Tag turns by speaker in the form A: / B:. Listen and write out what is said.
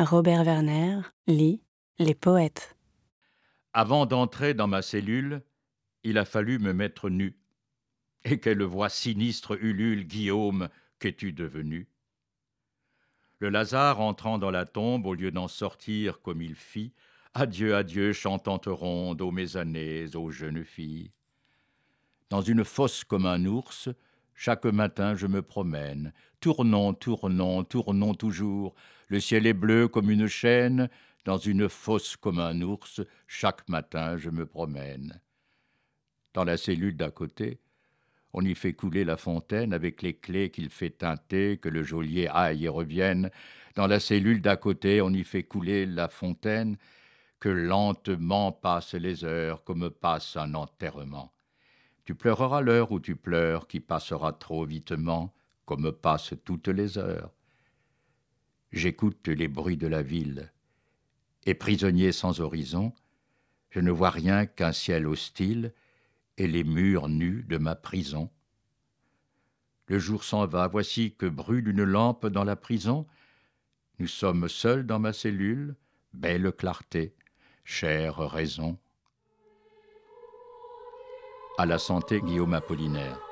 A: Robert Werner lit Les poètes.
B: Avant d'entrer dans ma cellule, il a fallu me mettre nu. Et quelle voix sinistre ulule, Guillaume, qu'es-tu devenu? Le Lazare entrant dans la tombe, au lieu d'en sortir comme il fit, Adieu, adieu, chantante ronde, ô mes années, ô jeunes filles. Dans une fosse comme un ours, chaque matin je me promène, tournons, tournons, tournons toujours. Le ciel est bleu comme une chaîne, dans une fosse comme un ours, chaque matin je me promène. Dans la cellule d'à côté, on y fait couler la fontaine avec les clés qu'il fait teinter, que le geôlier aille et revienne. Dans la cellule d'à côté, on y fait couler la fontaine, que lentement passent les heures comme passe un enterrement. Tu pleureras l'heure où tu pleures, qui passera trop vitement, comme passent toutes les heures. J'écoute les bruits de la ville, et prisonnier sans horizon, je ne vois rien qu'un ciel hostile et les murs nus de ma prison. Le jour s'en va, voici que brûle une lampe dans la prison. Nous sommes seuls dans ma cellule, belle clarté, chère raison. À la santé, Guillaume Apollinaire.